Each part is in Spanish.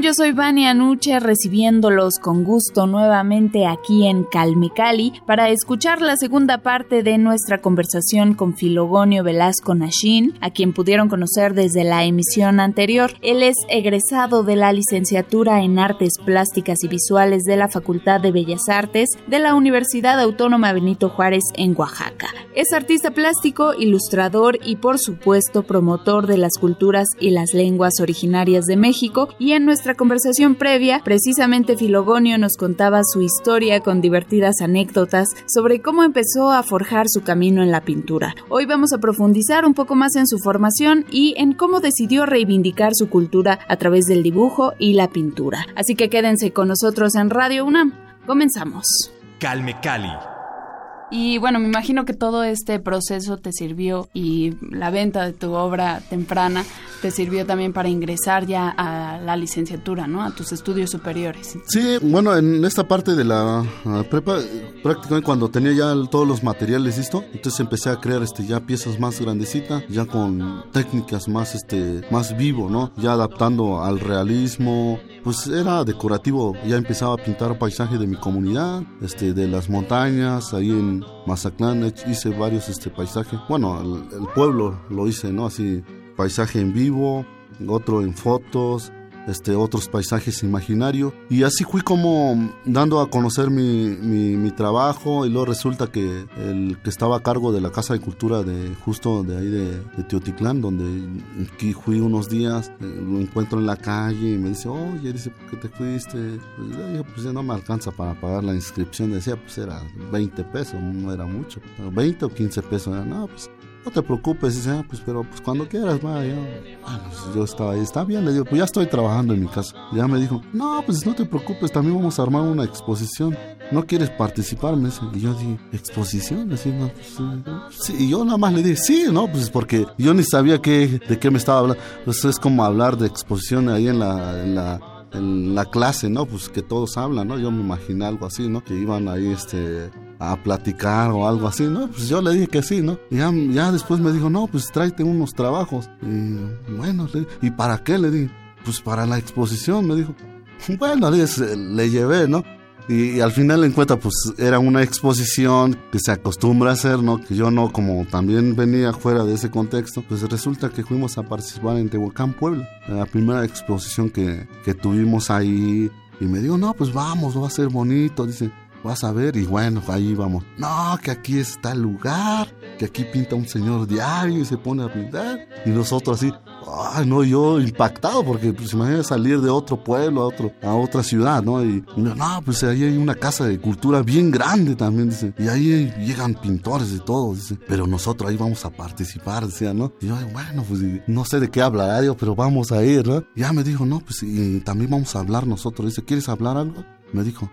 Yo soy Vania Anuche recibiéndolos con gusto nuevamente aquí en Calmecali para escuchar la segunda parte de nuestra conversación con Filogonio Velasco Nashin, a quien pudieron conocer desde la emisión anterior. Él es egresado de la licenciatura en Artes Plásticas y Visuales de la Facultad de Bellas Artes de la Universidad Autónoma Benito Juárez en Oaxaca. Es artista plástico, ilustrador y por supuesto promotor de las culturas y las lenguas originarias de México y en nuestra conversación previa, precisamente Filogonio nos contaba su historia con divertidas anécdotas sobre cómo empezó a forjar su camino en la pintura. Hoy vamos a profundizar un poco más en su formación y en cómo decidió reivindicar su cultura a través del dibujo y la pintura. Así que quédense con nosotros en Radio UNAM. Comenzamos. Calme Cali y bueno, me imagino que todo este proceso te sirvió y la venta de tu obra temprana te sirvió también para ingresar ya a la licenciatura, ¿no? A tus estudios superiores. Sí, bueno, en esta parte de la prepa, prácticamente cuando tenía ya todos los materiales listos, entonces empecé a crear este ya piezas más grandecitas, ya con técnicas más este más vivo, ¿no? Ya adaptando al realismo, pues era decorativo, ya empezaba a pintar paisaje de mi comunidad, este de las montañas, ahí en Mazatlán hice varios este paisajes. Bueno, el, pueblo lo hice, ¿no? Así, paisaje en vivo, otro en fotos, este, otros paisajes imaginarios. Y así fui como dando a conocer mi, mi, trabajo y luego resulta que el que estaba a cargo de la Casa de Cultura de justo de ahí de, Teotitlán, donde fui unos días, eh, lo encuentro en la calle y me dice, oye, dice, ¿por qué te fuiste? Pues dije, pues ya no me alcanza para pagar la inscripción. Decía, pues era 20 pesos, no era mucho, 20 o 15 pesos. No, pues no te preocupes, dice, ah, pues, pero pues cuando quieras, va, yo, pues, yo estaba ahí, está bien, le digo, pues ya estoy trabajando en mi casa. ya me dijo, no, pues no te preocupes, también vamos a armar una exposición. ¿No quieres participar? Me dice, y yo dije, ¿exposición? Así, no, pues, sí. Y yo nada más le dije, sí, no, pues porque yo ni sabía qué, de qué me estaba hablando. Pues es como hablar de exposición ahí en la, en la en la clase, ¿no? Pues que todos hablan, ¿no? Yo me imaginé algo así, ¿no? Que iban ahí, este, a platicar o algo así, ¿no? Pues yo le dije que sí, ¿no? Y ya, ya después me dijo, no, pues tráete unos trabajos. Y bueno, ¿y para qué? Le dije, pues para la exposición, me dijo. Bueno, le, le llevé, ¿no? Y, al final en cuenta, pues era una exposición que se acostumbra a hacer, ¿no? Que yo no, como también venía fuera de ese contexto, pues resulta que fuimos a participar en Tehuacán, Puebla, la primera exposición que, que tuvimos ahí. Y me dijo, no, pues vamos, va a ser bonito. Dice, vas a ver, y bueno, ahí vamos. No, que aquí está el lugar, que aquí pinta un señor diario y se pone a pintar. Y nosotros así, ay, no, yo impactado, porque pues imagínate salir de otro pueblo a, otro, a otra ciudad, ¿no? Y, no, pues ahí hay una casa de cultura bien grande también, dice. Y ahí llegan pintores de todo, dice. Pero nosotros ahí vamos a participar, decía, ¿no? Y yo, bueno, pues no sé de qué hablará, pero vamos a ir, ¿no? ya me dijo, no, pues y también vamos a hablar nosotros. Dice, ¿quieres hablar algo? Me dijo,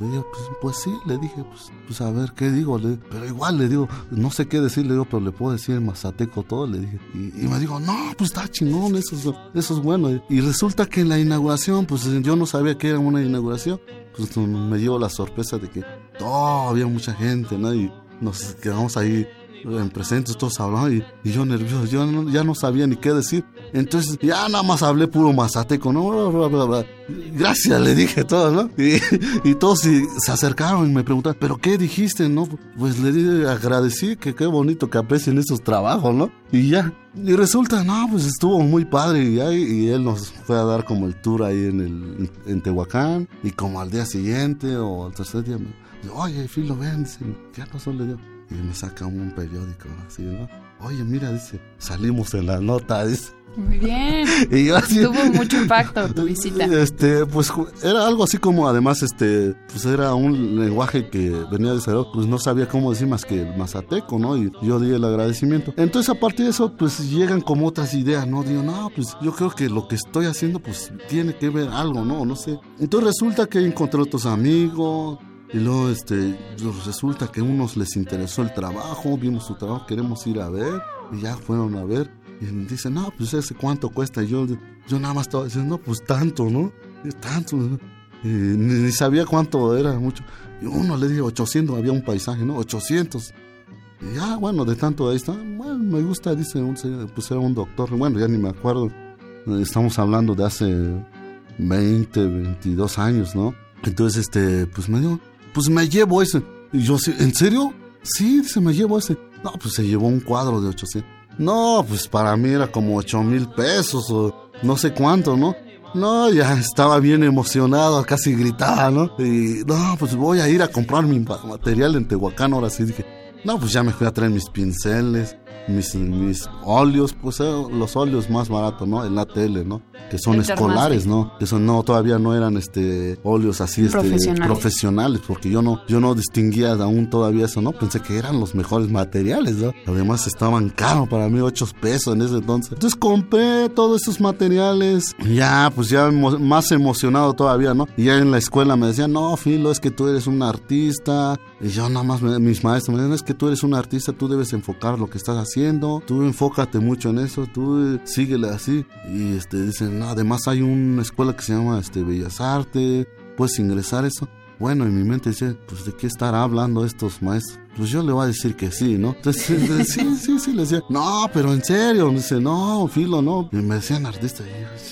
le digo, pues, pues, sí, le dije, pues, pues a ver, ¿qué digo? pero igual le digo, no sé qué decir, le digo, pero le puedo decir en mazateco todo, le dije. Y, me dijo, no, pues está chingón, eso es, eso es bueno. Y resulta que en la inauguración, pues yo no sabía que era una inauguración, pues me dio la sorpresa de que todavía mucha gente, ¿no? Y nos quedamos ahí en presentes todos hablaban y, y yo nervioso, yo ya no sabía ni qué decir. Entonces ya nada más hablé puro mazateco, ¿no? Gracias, le dije todo, ¿no? Y, y todos se, acercaron y me preguntaron, ¿pero qué dijiste, no? Pues le dije, agradecí que qué bonito que aprecien esos trabajos, ¿no? Y ya. Y resulta, no, pues estuvo muy padre y, y él nos fue a dar como el tour ahí en, el, en Tehuacán y como al día siguiente o al tercer día me oye, Filo, ven, ¿qué pasó? Le dio y me saca un periódico así, ¿no? oye, mira, dice, salimos en la nota, dice. Muy bien. Y Tuvo mucho impacto tu visita. Este, pues era algo así como, además, este, pues era un lenguaje que venía de cero, pues no sabía cómo decir más que el mazateco, ¿no? Y yo di el agradecimiento. Entonces, a partir de eso, pues llegan como otras ideas, ¿no? Digo, no, pues yo creo que lo que estoy haciendo, pues tiene que ver algo, ¿no? No sé. Entonces resulta que encontré otros amigos, y luego este, resulta que a unos les interesó el trabajo, vimos su trabajo, queremos ir a ver, y ya fueron a ver. Y dicen, no, pues ese cuánto cuesta. Y yo, yo nada más estaba diciendo, no, pues tanto, ¿no? tanto, ni, sabía cuánto era, mucho. Y uno le dije 800, había un paisaje, ¿no? 800. Y ya, bueno, de tanto ahí está. Bueno, me gusta, dice, un, pues era un doctor. Bueno, ya ni me acuerdo. Estamos hablando de hace 20, 22 años, ¿no? Entonces, este, pues me dijo, pues me llevo ese. Y yo, ¿en serio? Sí, dice, me llevo ese. No, pues se llevó un cuadro de 800. No, pues para mí era como 8 mil pesos o no sé cuánto, ¿no? No, ya estaba bien emocionado, casi gritaba, ¿no? Y no, pues voy a ir a comprar mi material en Tehuacán. Ahora sí dije, no, pues ya me fui a traer mis pinceles, mis, mis óleos, pues eh, los óleos más baratos, ¿no? En la tele, ¿no? Que son escolares, ¿no? Que son, no, todavía no eran este óleos así este, profesionales. porque yo no, yo no distinguía aún todavía eso, ¿no? Pensé que eran los mejores materiales, ¿no? Además estaban caros para mí, 8 pesos en ese entonces. Entonces compré todos esos materiales, ya, pues ya más emocionado todavía, ¿no? Y ya en la escuela me decían, no, Filo, es que tú eres un artista. Y yo nada más, mis maestros me decían, es que tú eres un artista, tú debes enfocar lo que estás haciendo tú enfócate mucho en eso, tú síguele así. Y este, dicen, además hay una escuela que se llama este, Bellas Artes, puedes ingresar eso. Bueno, en mi mente dice, pues de qué estará hablando estos maestros pues yo le voy a decir que sí, ¿no? Entonces, sí, sí, sí, le decía, no, pero en serio, me dice, no, filo, no. Y me decían artista,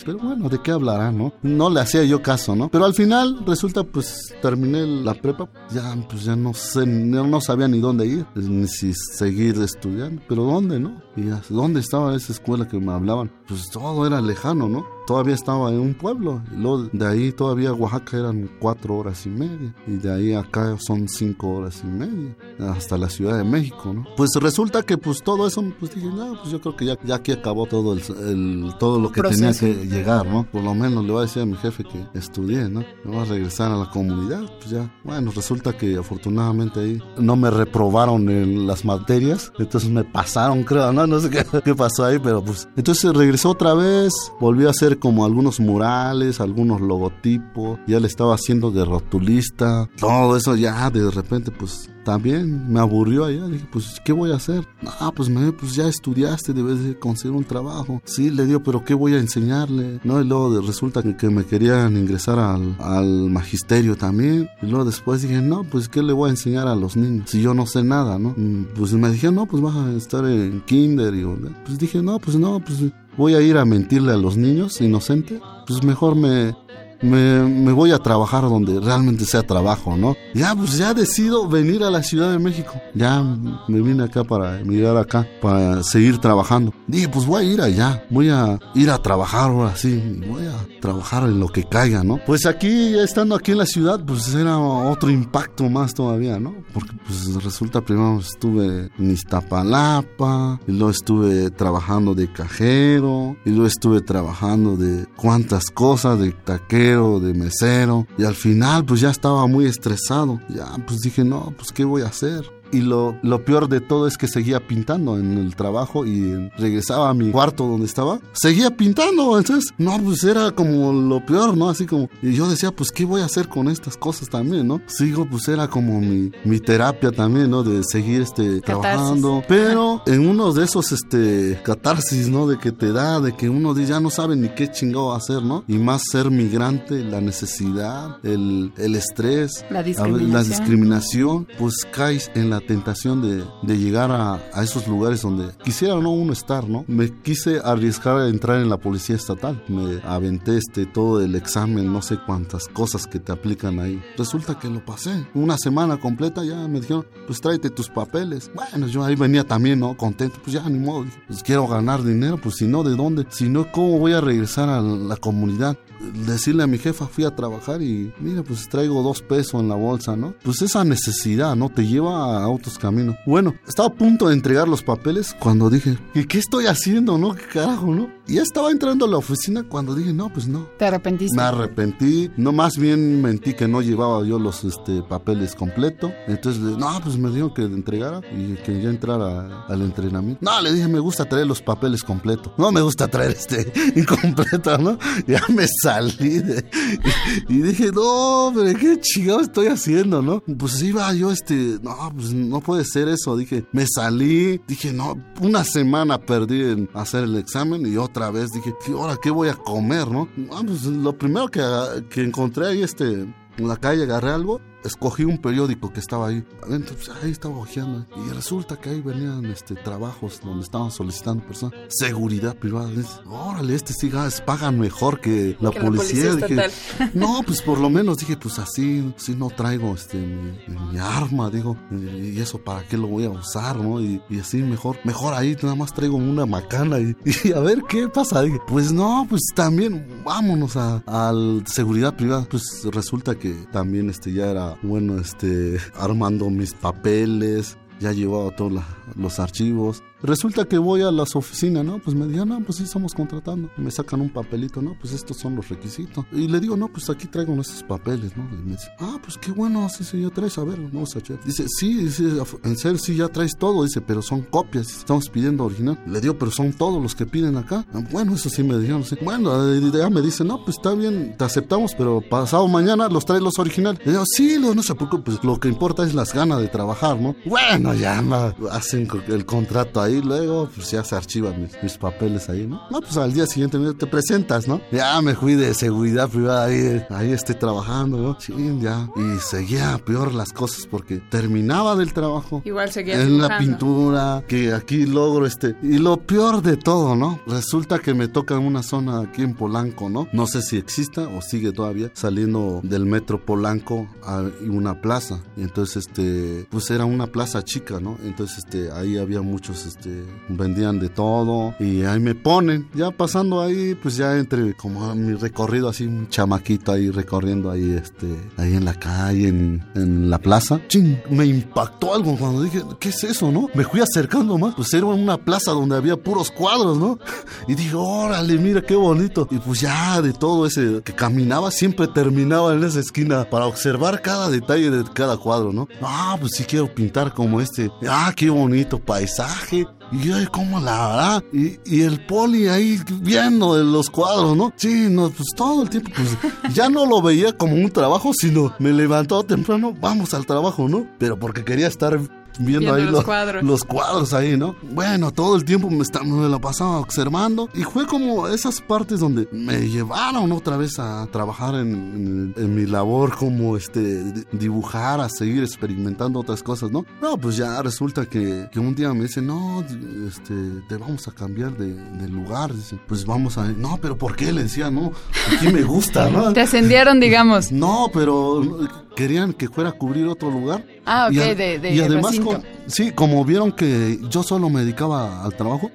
pero bueno, ¿de qué hablará, no? No le hacía yo caso, ¿no? Pero al final, resulta, pues, terminé la prepa, ya, pues ya no sé, no, no sabía ni dónde ir, ni si seguir estudiando, pero ¿dónde, no? Y ¿dónde estaba esa escuela que me hablaban? Pues todo era lejano, ¿no? Todavía estaba en un pueblo, y luego de ahí todavía Oaxaca eran cuatro horas y media, y de ahí acá son cinco horas y media hasta la Ciudad de México, ¿no? Pues resulta que pues todo eso, pues dije, no, pues yo creo que ya, ya aquí acabó todo el, todo lo que tenía que llegar, ¿no? Por lo menos le voy a decir a mi jefe que estudié, ¿no? Me voy a regresar a la comunidad, pues ya, bueno, resulta que afortunadamente ahí no me reprobaron en las materias, entonces me pasaron, creo, ¿no? No sé qué, qué pasó ahí, pero pues, entonces regresó otra vez, volví a hacer como algunos murales, algunos logotipos, ya le estaba haciendo de rotulista, todo eso ya de repente pues también me aburrió allá. Dije, pues, ¿qué voy a hacer? Ah, pues, me, pues ya estudiaste, debes de conseguir un trabajo. Sí, le digo, pero ¿qué voy a enseñarle? No, y luego resulta que, que me querían ingresar al, al, magisterio también. Y luego después dije, no, pues, ¿qué le voy a enseñar a los niños? Si yo no sé nada, ¿no? Mm, pues me dijeron, no, pues vas a estar en kinder. Y pues dije, no, pues no, pues voy a ir a mentirle a los niños inocentes. Pues mejor me, me, voy a trabajar donde realmente sea trabajo, ¿no? Ya, pues ya decido venir a la Ciudad de México. Ya me vine acá para mirar acá, para seguir trabajando. Dije, pues voy a ir allá, voy a ir a trabajar ahora sí, voy a trabajar en lo que caiga, ¿no? Pues aquí, estando aquí en la ciudad, pues era otro impacto más todavía, ¿no? Porque pues resulta, primero estuve en Iztapalapa, y luego estuve trabajando de cajero, y luego estuve trabajando de cuántas cosas, de taquero de mesero. Y al final pues ya estaba muy estresado. Ya pues dije, no, pues ¿qué voy a hacer? Y lo, lo, peor de todo es que seguía pintando en el trabajo y regresaba a mi cuarto donde estaba. Seguía pintando, entonces, no, pues era como lo peor, ¿no? Así como, y yo decía, pues, ¿qué voy a hacer con estas cosas también, ¿no? Sigo, pues era como mi, mi terapia también, ¿no? De seguir, este, trabajando. Pero en uno de esos, este, catarsis, ¿no? De que te da, de que uno ya no sabe ni qué chingado hacer, ¿no? Y más ser migrante, la necesidad, el, el estrés, la discriminación. la discriminación, pues caes en la tentación de, llegar a, a, esos lugares donde quisiera no uno estar, ¿no? Me quise arriesgar a entrar en la policía estatal. Me aventé este todo el examen, no sé cuántas cosas que te aplican ahí. Resulta que lo pasé. Una semana completa ya me dijeron, pues tráete tus papeles. Bueno, yo ahí venía también, ¿no? Contento, pues ya ni modo. Pues quiero ganar dinero, pues si no, ¿de dónde? Si no, ¿cómo voy a regresar a la comunidad? Decirle a mi jefa, fui a trabajar y mira, pues traigo dos pesos en la bolsa, ¿no? Pues esa necesidad, ¿no? Te lleva a otros caminos. Bueno, estaba a punto de entregar los papeles cuando dije, ¿y qué estoy haciendo, no? ¿Qué carajo, no? Y ya estaba entrando a la oficina cuando dije, no, pues no. ¿Te arrepentiste? Me arrepentí, no más bien mentí que no llevaba yo los este, papeles completos. Entonces, no, pues me dijo que entregara y que ya entrara al entrenamiento. No, le dije, me gusta traer los papeles completos. No me gusta traer este incompleto, ¿no? Ya me salí de, y, dije, no, pero qué chingado estoy haciendo, ¿no? Pues iba yo, este, no, pues no puede ser eso. Dije, me salí, dije, no, una semana perdí en hacer el examen y otra vez dije, ahora qué voy a comer, no? Ah, pues lo primero que, que encontré ahí, este, en la calle, agarré algo escogí un periódico que estaba ahí. Pues, ahí estaba hojeando. Y resulta que ahí venían este, trabajos donde estaban solicitando personas. Seguridad privada. Órale, este sí pagan mejor que la policía. dije, no, pues por lo menos dije, pues así, si no traigo este, mi, arma, digo. Y eso para qué lo voy a usar, ¿no? Y, así mejor, mejor ahí nada más traigo una macana y, a ver qué pasa. Dije, pues no, pues también vámonos a, a seguridad privada. Pues resulta que también este ya era bueno, este, armando mis papeles, ya llevaba todos los archivos, Resulta que voy a las oficinas, ¿no? Pues me dijeron, no, pues sí, estamos contratando. me sacan un papelito, ¿no? Pues estos son los requisitos. Y le digo, no, pues aquí traigo nuestros papeles, ¿no? Y me dice, ah, pues qué bueno, sí, sí, ya traes, a ver, vamos a echar. Dice, sí, dice, en serio, sí, ya traes todo. Dice, pero son copias, estamos pidiendo original. Le digo, pero son todos los que piden acá. Ah, bueno, eso sí me dijeron, sí. Bueno, ya me dice, no, pues está bien, te aceptamos, pero pasado mañana los traes los originales. Le digo, sí, no, se preocupe, pues lo que importa es las ganas de trabajar, ¿no? Bueno, ya hacen el contrato ahí ahí luego, pues ya se archivan mis, papeles ahí, ¿no? No, pues al día siguiente te presentas, ¿no? Ya me fui de seguridad privada ahí, ahí estoy trabajando, ¿no? Sí, ya. Y seguía peor las cosas porque terminaba del trabajo. Igual seguía En la pintura, que aquí logro este. Y lo peor de todo, ¿no? Resulta que me toca una zona aquí en Polanco, ¿no? No sé si exista o sigue todavía saliendo del metro Polanco a una plaza. Y entonces, este, pues era una plaza chica, ¿no? Entonces, este, ahí había muchos, este, vendían de todo y ahí me ponen, ya pasando ahí, pues ya entre como mi recorrido así, un chamaquito ahí recorriendo ahí, este, ahí en la calle, en, la plaza. Ching, me impactó algo cuando dije, ¿qué es eso, no? Me fui acercando más, pues era una plaza donde había puros cuadros, ¿no? Y dije, órale, mira qué bonito. Y pues ya de todo ese que caminaba, siempre terminaba en esa esquina para observar cada detalle de cada cuadro, ¿no? Ah, pues sí quiero pintar como este. Ah, qué bonito paisaje. Y yo, ¿cómo la verdad? Y, el poli ahí viendo los cuadros, ¿no? Sí, no, pues todo el tiempo, pues ya no lo veía como un trabajo, sino me levantó temprano, vamos al trabajo, ¿no? Pero porque quería estar viendo, ahí los, cuadros. los cuadros ahí, ¿no? Bueno, todo el tiempo me, está, me lo pasaba observando y fue como esas partes donde me llevaron otra vez a trabajar en, mi labor como este dibujar, a seguir experimentando otras cosas, ¿no? No, pues ya resulta que, que un día me dicen, no, este, te vamos a cambiar de, lugar, dice, pues vamos a, no, pero ¿por qué? Le decía, no, aquí me gusta, ¿no? Te ascendieron, digamos. No, pero querían que fuera a cubrir otro lugar. Ah, ok, de, de, Y además, sí, como vieron que yo solo me dedicaba al trabajo,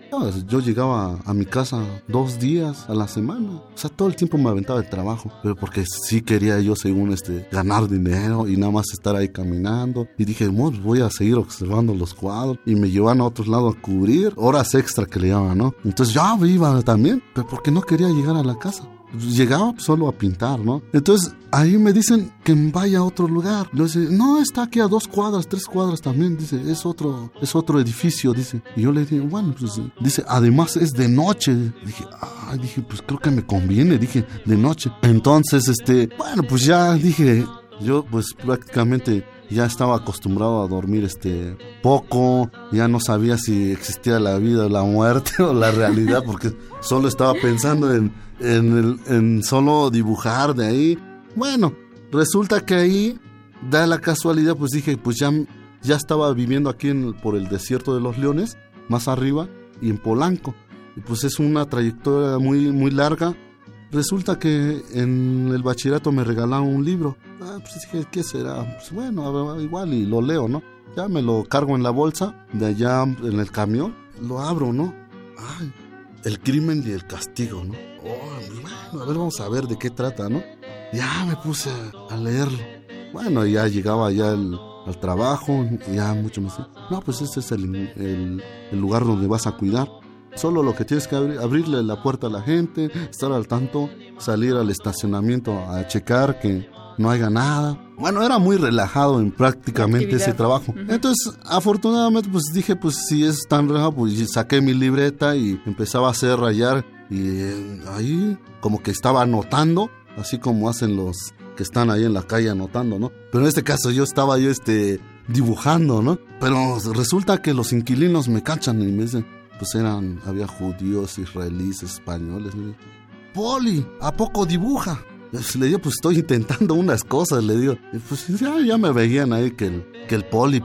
yo llegaba a mi casa dos días a la semana. O sea, todo el tiempo me aventaba el trabajo. Pero porque sí quería yo, según este, ganar dinero y nada más estar ahí caminando. Y dije, voy a seguir observando los cuadros. Y me llevan a otro lado a cubrir horas extra que le llaman, ¿no? Entonces ya iba también, pero porque no quería llegar a la casa llegaba solo a pintar, ¿no? Entonces ahí me dicen que vaya a otro lugar. Yo dice, no, está aquí a dos cuadras, tres cuadras también, dice, es otro, es otro edificio, dice. Y yo le dije, bueno, pues dice, además es de noche. Dije, ah, dije, pues creo que me conviene, dije, de noche. Entonces, este, bueno, pues ya dije, yo pues prácticamente ya estaba acostumbrado a dormir este poco, ya no sabía si existía la vida o la muerte o la realidad porque solo estaba pensando en en, en solo dibujar de ahí. Bueno, resulta que ahí da la casualidad, pues dije, pues ya, ya estaba viviendo aquí por el desierto de los leones, más arriba, y en Polanco. Y pues es una trayectoria muy, muy larga. Resulta que en el bachillerato me regalaron un libro. Ah, pues dije, ¿qué será? Pues bueno, igual y lo leo, ¿no? Ya me lo cargo en la bolsa, de allá en el camión, lo abro, ¿no? Ay, el crimen y el castigo, ¿no? Oh, bueno, a ver, vamos a ver de qué trata, ¿no? Ya me puse a leerlo. Bueno, ya llegaba ya al trabajo, ya mucho más. No, pues este es el, el, lugar donde vas a cuidar. Solo lo que tienes que abrir, abrirle la puerta a la gente, estar al tanto, salir al estacionamiento a checar que no haya nada. Bueno, era muy relajado en prácticamente ese trabajo. Entonces, afortunadamente, pues dije, pues si es tan relajado, pues saqué mi libreta y empezaba a hacer rayar. Y eh, ahí como que estaba anotando, así como hacen los que están ahí en la calle anotando, ¿no? Pero en este caso yo estaba yo este dibujando, ¿no? Pero resulta que los inquilinos me cachan y me dicen, pues eran, había judíos, israelíes, españoles. Poli, ¿a poco dibuja? Le digo, pues estoy intentando unas cosas, le digo. pues ya, ya me veían ahí que el, que el poli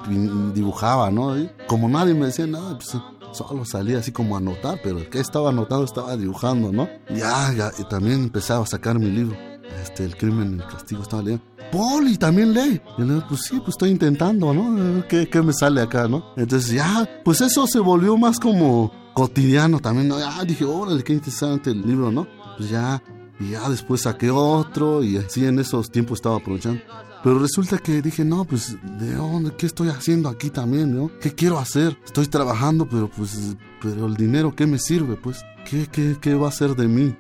dibujaba, ¿no? como nadie me decía nada, pues solo salía así como a anotar, pero el que estaba anotando estaba dibujando, ¿no? Ya, ya, y también empezaba a sacar mi libro. Este, el crimen y el castigo estaba leyendo. Poli, también lee. Y le digo, pues sí, pues estoy intentando, ¿no? ¿Qué, ¿Qué, me sale acá, no? Entonces ya, pues eso se volvió más como cotidiano también, ¿no? Ya dije, órale, qué interesante el libro, ¿no? Pues ya y ya después saqué otro y así en esos tiempos estaba aprovechando. Pero resulta que dije, no, pues, ¿de dónde? ¿Qué estoy haciendo aquí también, no? ¿Qué quiero hacer? Estoy trabajando, pero pues, pero el dinero, ¿qué me sirve? Pues, ¿qué, qué, qué va a ser de mí?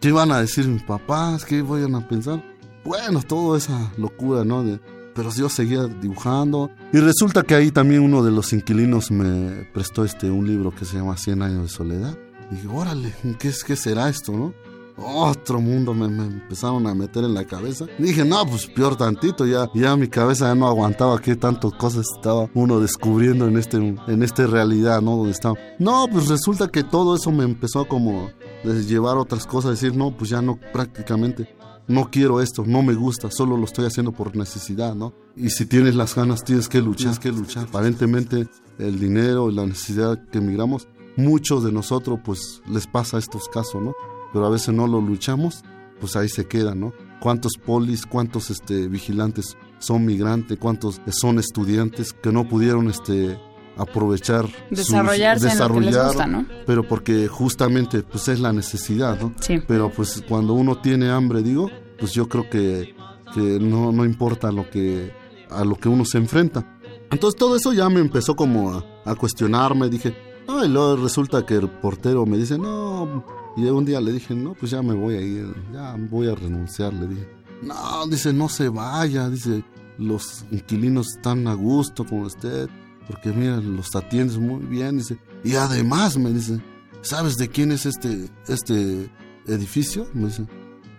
¿Qué van a decir mis papás? ¿Qué vayan a pensar? Bueno, toda esa locura, ¿no? De, pero yo seguía dibujando. Y resulta que ahí también uno de los inquilinos me prestó este, un libro que se llama Cien años de soledad. Y dije, órale, ¿qué, qué será esto, no? Otro mundo me, empezaron a meter en la cabeza. dije, no, pues peor tantito, ya, ya mi cabeza ya no aguantaba qué tantas cosas estaba uno descubriendo en este, en esta realidad, ¿no? Donde estaba. No, pues resulta que todo eso me empezó como llevar otras cosas, decir, no, pues ya no, prácticamente. No quiero esto, no me gusta, solo lo estoy haciendo por necesidad, ¿no? Y si tienes las ganas, tienes que luchar, tienes que luchar. Aparentemente, el dinero y la necesidad que emigramos, muchos de nosotros, pues les pasa estos casos, ¿no? Pero a veces no lo luchamos, pues ahí se queda, ¿no? ¿Cuántos polis, cuántos este, vigilantes son migrantes, cuántos son estudiantes que no pudieron este, aprovechar desarrollarse desarrollar, ¿no? pero porque justamente pues es la necesidad no sí. pero pues cuando uno tiene hambre digo pues yo creo que, que no, no importa lo que a lo que uno se enfrenta entonces todo eso ya me empezó como a, a cuestionarme dije ay luego resulta que el portero me dice no y un día le dije, no, pues ya me voy a ir, ya voy a renunciar, le dije. No, dice, no se vaya, dice, los inquilinos están a gusto con usted, porque mira, los atiendes muy bien, dice. Y además me dice, ¿sabes de quién es este, este edificio? Me dice,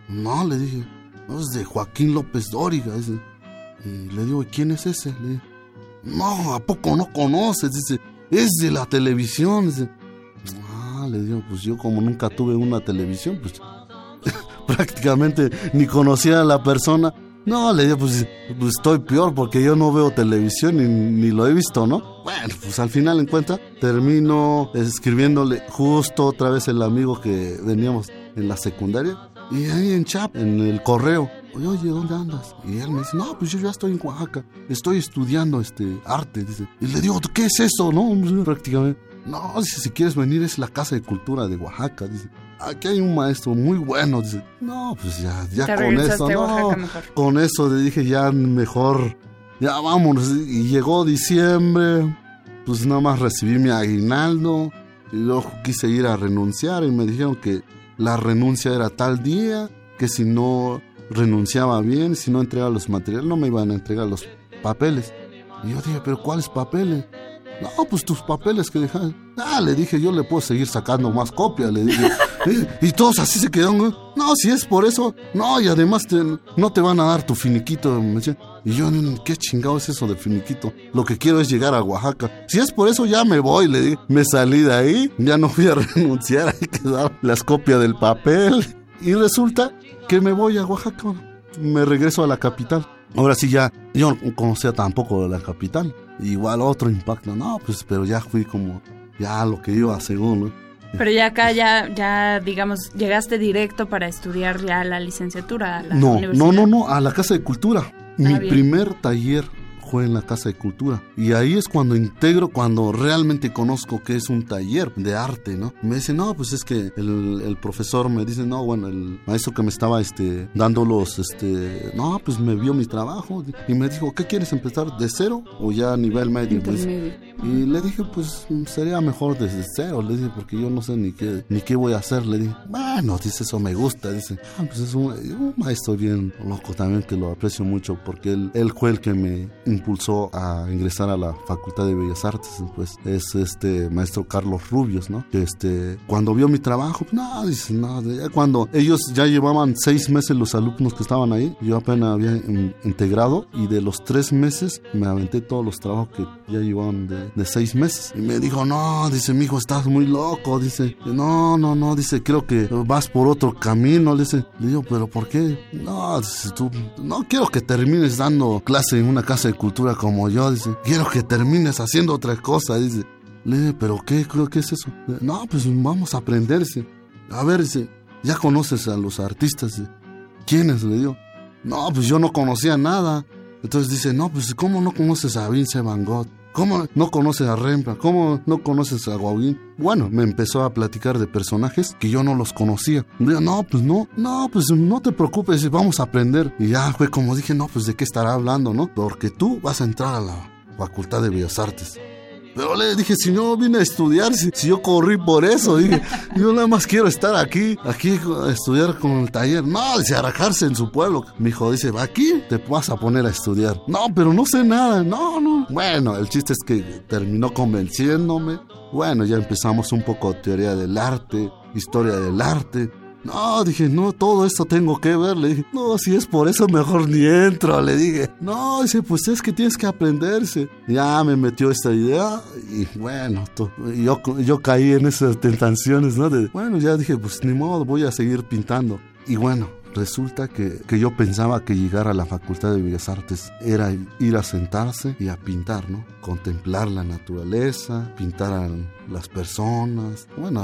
no, le dije, no, es de Joaquín López Dóriga, dice. Y le digo, ¿quién es ese? Le dije, no, ¿a poco no conoces? Dice, es de la televisión, dice le digo, pues yo como nunca tuve una televisión, pues prácticamente ni conocía a la persona. No, le digo, pues, pues, estoy peor porque yo no veo televisión ni, ni, lo he visto, ¿no? Bueno, pues al final en cuenta termino escribiéndole justo otra vez el amigo que veníamos en la secundaria y ahí en chat, en el correo. Oye, oye, ¿dónde andas? Y él me dice, no, pues yo ya estoy en Oaxaca, estoy estudiando este arte, dice. Y le digo, ¿qué es eso, no? Prácticamente. No, dice, si quieres venir es la Casa de Cultura de Oaxaca. Dice, aquí hay un maestro muy bueno. Dice, no, pues ya, ya con eso, no. Con eso le dije, ya mejor, ya vámonos. Y llegó diciembre, pues nada más recibí mi aguinaldo. Y luego quise ir a renunciar y me dijeron que la renuncia era tal día, que si no renunciaba bien, si no entregaba los materiales, no me iban a entregar los papeles. Y yo dije, pero ¿cuáles papeles? No, pues tus papeles que dejan. Ah, le dije, yo le puedo seguir sacando más copias, le dije. y todos así se quedaron. No, si es por eso. No, y además no te van a dar tu finiquito. Y yo, ¿qué chingado es eso de finiquito? Lo que quiero es llegar a Oaxaca. Si es por eso, ya me voy, le dije. Me salí de ahí, ya no fui a renunciar, ahí quedaron las copias del papel. Y resulta que me voy a Oaxaca. Me regreso a la capital. Ahora sí ya, yo no conocía tampoco la capital. Igual otro impacto, no, pues pero ya fui como, ya lo que iba según, ¿no? Pero ya acá ya, ya digamos, llegaste directo para estudiar ya la licenciatura. no, no, no, no, a la Casa de Cultura. Mi primer taller fue en la Casa de Cultura. Y ahí es cuando integro, cuando realmente conozco que es un taller de arte, ¿no? Me dice, no, pues es que el, el profesor me dice, no, bueno, el maestro que me estaba este, dando los, este, no, pues me vio mi trabajo y me dijo, ¿qué quieres empezar de cero o ya a nivel medio? Pues, y le dije, pues sería mejor desde cero, le dije, porque yo no sé ni qué, ni qué voy a hacer. Le dije, bueno, dice, eso me gusta, dice, ah, pues es un, maestro bien loco también que lo aprecio mucho porque él, él fue el que me impulsó a ingresar a la Facultad de Bellas Artes, pues es este maestro Carlos Rubios, ¿no? Que este, cuando vio mi trabajo, no, dice, no, cuando ellos ya llevaban seis meses los alumnos que estaban ahí, yo apenas había integrado y de los tres meses me aventé todos los trabajos que ya llevaban de, de seis meses. Y me dijo, no, dice, mi hijo, estás muy loco, dice, no, no, no, dice, creo que vas por otro camino, le dice, le digo, pero ¿por qué? No, dice, tú, no quiero que termines dando clase en una casa de cultura como yo, dice, quiero que termines haciendo otra cosa, dice. Le dije, ¿pero qué? ¿Qué es eso? No, pues vamos a aprender, A ver, dice, ¿ya conoces a los artistas? ¿Quiénes? Le digo. No, pues yo no conocía nada. Entonces dice, no, pues ¿cómo no conoces a Vince Van Gogh? ¿Cómo no conoces a Rembrandt? ¿Cómo no conoces a Gauguin? Bueno, me empezó a platicar de personajes que yo no los conocía. Digo, no, pues no, no, pues no te preocupes, vamos a aprender. Y ya fue como dije, no, pues de qué estará hablando, ¿no? Porque tú vas a entrar a la Facultad de Bellas Artes. Pero le dije, si no vine a estudiar, si, yo corrí por eso, dije, yo nada más quiero estar aquí, aquí a estudiar con el taller. No, dice, arajarse en su pueblo. Mi hijo dice, aquí te vas a poner a estudiar. No, pero no sé nada, no, no. Bueno, el chiste es que terminó convenciéndome. Bueno, ya empezamos un poco teoría del arte, historia del arte. No, dije, no, todo esto tengo que ver. Le dije, no, si es por eso mejor ni entro. Le dije, no, dice, pues es que tienes que aprenderse. Ya me metió esta idea y bueno, yo, yo caí en esas tentaciones, ¿no? De, bueno, ya dije, pues ni modo, voy a seguir pintando. Y bueno, Resulta que, que, yo pensaba que llegar a la Facultad de Bellas Artes era ir a sentarse y a pintar, ¿no? Contemplar la naturaleza, pintar las personas. Bueno,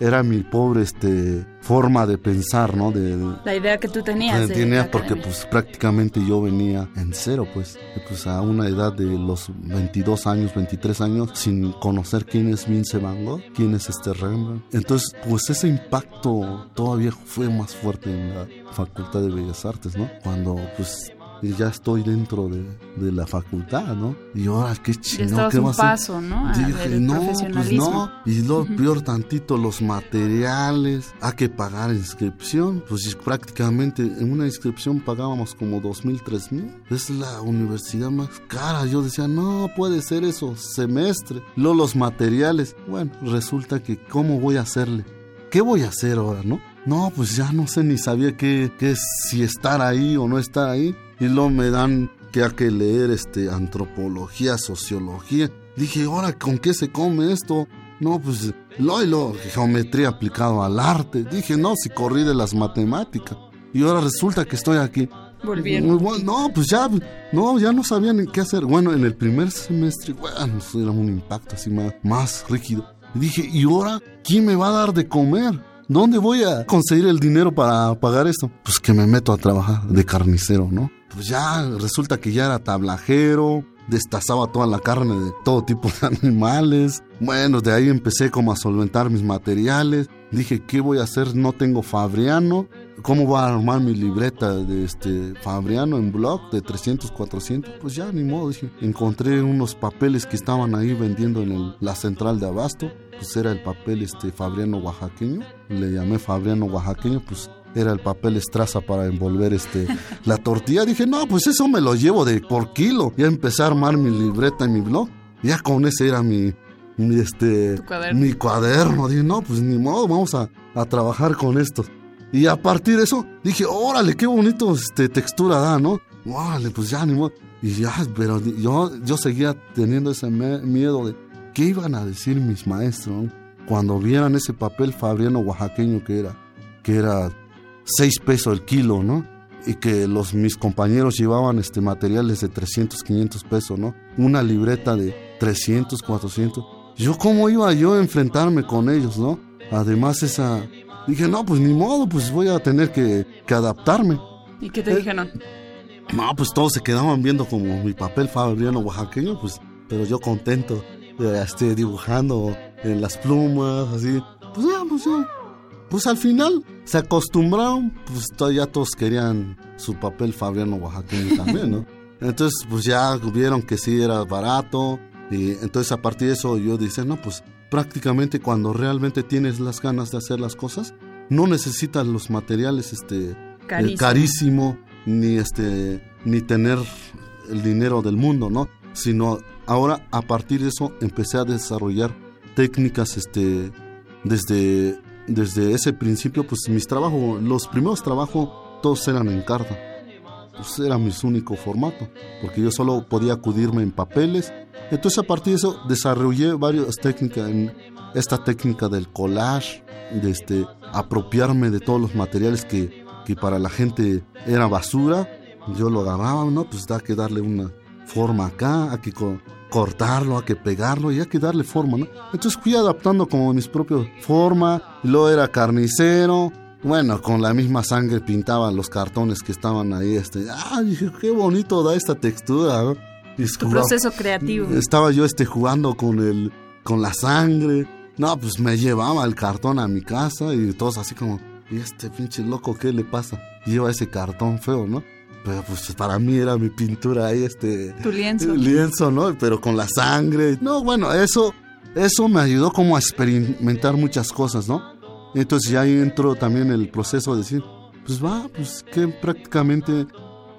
era mi pobre este, forma de pensar, ¿no? De, la idea que tú tenías. Tenía porque pues prácticamente yo venía en cero, pues, pues a una edad de los 22 años, 23 años, sin conocer quién es Vince Van Gogh, quién es este Rembrandt. Entonces, pues ese impacto todavía fue más fuerte en la Facultad de Bellas Artes, ¿no? Cuando pues y ya estoy dentro de, de, la facultad, ¿no? Y ahora qué chino, ¿qué a paso, ¿no? Dije, no, pues no. Y lo peor tantito, los materiales, hay que pagar inscripción. Pues prácticamente en una inscripción pagábamos como dos mil, tres mil. Es la universidad más cara. Yo decía, no puede ser eso, semestre. Luego los materiales. Bueno, resulta que, ¿cómo voy a hacerle? ¿Qué voy a hacer ahora, no? No, pues ya no sé ni sabía qué, qué si estar ahí o no estar ahí. Y luego me dan que hay que leer este, antropología, sociología. Dije, ahora, ¿con qué se come esto? No, pues lo y lo, geometría aplicado al arte. Dije, no, si corrí de las matemáticas. Y ahora resulta que estoy aquí. Volviendo. No, pues ya, no, ya no sabía ni qué hacer. Bueno, en el primer semestre, bueno, era un impacto así más, más rígido. Y dije, ¿y ahora quién me va a dar de comer? ¿Dónde voy a conseguir el dinero para pagar esto? Pues que me meto a trabajar de carnicero, ¿no? Pues ya resulta que ya era tablajero, destazaba toda la carne de todo tipo de animales. Bueno, de ahí empecé como a solventar mis materiales. Dije, ¿qué voy a hacer? No tengo Fabriano. ¿Cómo voy a armar mi libreta de este Fabriano en blog de 300, 400? Pues ya, ni modo. Dije, encontré unos papeles que estaban ahí vendiendo en la central de abasto. Pues era el papel este Fabriano oaxaqueño. Le llamé Fabriano oaxaqueño, pues era el papel estraza para envolver este la tortilla. Dije, no, pues eso me lo llevo de por kilo. Ya empecé a armar mi libreta y mi blog. Ya con ese era mi, mi este cuaderno? mi cuaderno. Dije, no, pues ni modo, vamos a, a, trabajar con esto. Y a partir de eso dije, órale, qué bonito este, textura da, ¿no? Órale, pues ya ni modo. Y ya, pero yo, yo seguía teniendo ese miedo de qué iban a decir mis maestros cuando vieran ese papel fabriano oaxaqueño que era, que era 6 pesos el kilo, ¿no? Y que los, mis compañeros llevaban este, materiales de 300, 500 pesos, ¿no? Una libreta de 300, 400. Yo, ¿cómo iba yo a enfrentarme con ellos, no? Además, esa. Dije, no, pues ni modo, pues voy a tener que, que adaptarme. ¿Y qué te dijeron? No, pues todos se quedaban viendo como mi papel fabriano oaxaqueño, pues, pero yo contento, eh, este, dibujando en las plumas, así. Pues ya, pues ya. Pues al final se acostumbraron, pues ya todos querían su papel fabriano oaxaqueño también, ¿no? Entonces, pues ya vieron que sí era barato, y entonces a partir de eso yo dije, no, pues prácticamente cuando realmente tienes las ganas de hacer las cosas, no necesitas los materiales este carísimo, carísimo ni este ni tener el dinero del mundo, ¿no? Sino ahora a partir de eso empecé a desarrollar técnicas este desde desde ese principio pues mis trabajos los primeros trabajos todos eran en carta. Pues era mi único formato porque yo solo podía acudirme en papeles. Entonces a partir de eso desarrollé varias técnicas en esta técnica del collage de este apropiarme de todos los materiales que, que para la gente era basura. Yo lo agarraba, ¿no? Pues da que darle una forma acá, hay que cortarlo, hay que pegarlo y hay que darle forma, ¿no? Entonces fui adaptando como mis propias formas, luego era carnicero, bueno, con la misma sangre pintaban los cartones que estaban ahí, este, ah, dije, qué bonito da esta textura, ¿no? tu proceso creativo. Estaba yo este jugando con el, con la sangre, no, pues me llevaba el cartón a mi casa y todos así como, ¿y este pinche loco qué le pasa? Lleva ese cartón feo, ¿no? Pero pues para mí era mi pintura ahí, este... Tu lienzo. Lienzo, ¿no? Pero con la sangre. No, bueno, eso, eso me ayudó como a experimentar muchas cosas, ¿no? Entonces ya ahí entró también el proceso de decir, pues va, pues que prácticamente,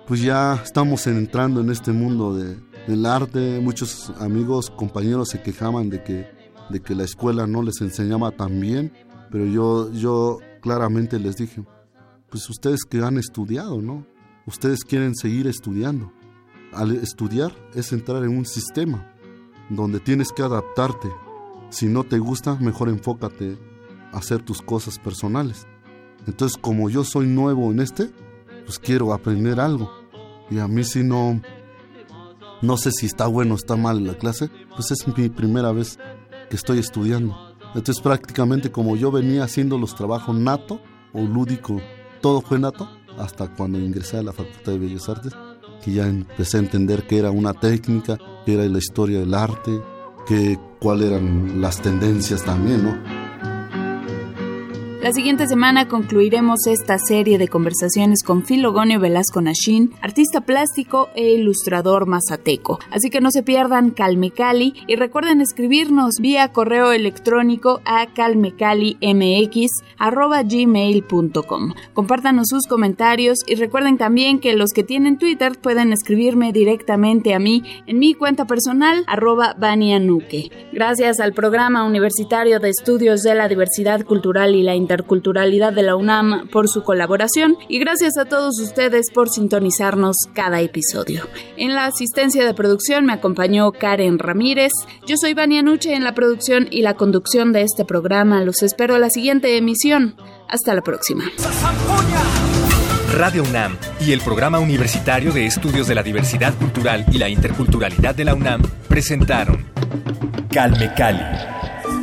pues ya estamos entrando en este mundo de, del arte. Muchos amigos, compañeros se quejaban de que, de que la escuela no les enseñaba tan bien, pero yo, yo claramente les dije, pues ustedes que han estudiado, ¿no? Ustedes quieren seguir estudiando. Al estudiar es entrar en un sistema donde tienes que adaptarte. Si no te gusta, mejor enfócate a hacer tus cosas personales. Entonces, como yo soy nuevo en este, pues quiero aprender algo. Y a mí si no, no sé si está bueno o está mal la clase, pues es mi primera vez que estoy estudiando. Entonces prácticamente como yo venía haciendo los trabajos nato o lúdico, todo fue nato, hasta cuando ingresé a la Facultad de Bellas Artes, que ya empecé a entender qué era una técnica, qué era la historia del arte, que, cuáles eran las tendencias también, ¿no? La siguiente semana concluiremos esta serie de conversaciones con Filogonio Velasco Nashin, artista plástico e ilustrador mazateco. Así que no se pierdan Calmecali y recuerden escribirnos vía correo electrónico a calmecalimx@gmail.com. Compártanos sus comentarios y recuerden también que los que tienen Twitter pueden escribirme directamente a mí en mi cuenta personal arroba Banianuque. Gracias al Programa Universitario de Estudios de la Diversidad Cultural y la Interculturalidad de la UNAM por su colaboración y gracias a todos ustedes por sintonizarnos cada episodio. En la asistencia de producción me acompañó Karen Ramírez. Yo soy Vania Nuche en la producción y la conducción de este programa. Los espero a la siguiente emisión. Hasta la próxima. Radio UNAM y el Programa Universitario de Estudios de la Diversidad Cultural y la Interculturalidad de la UNAM presentaron Calme Cali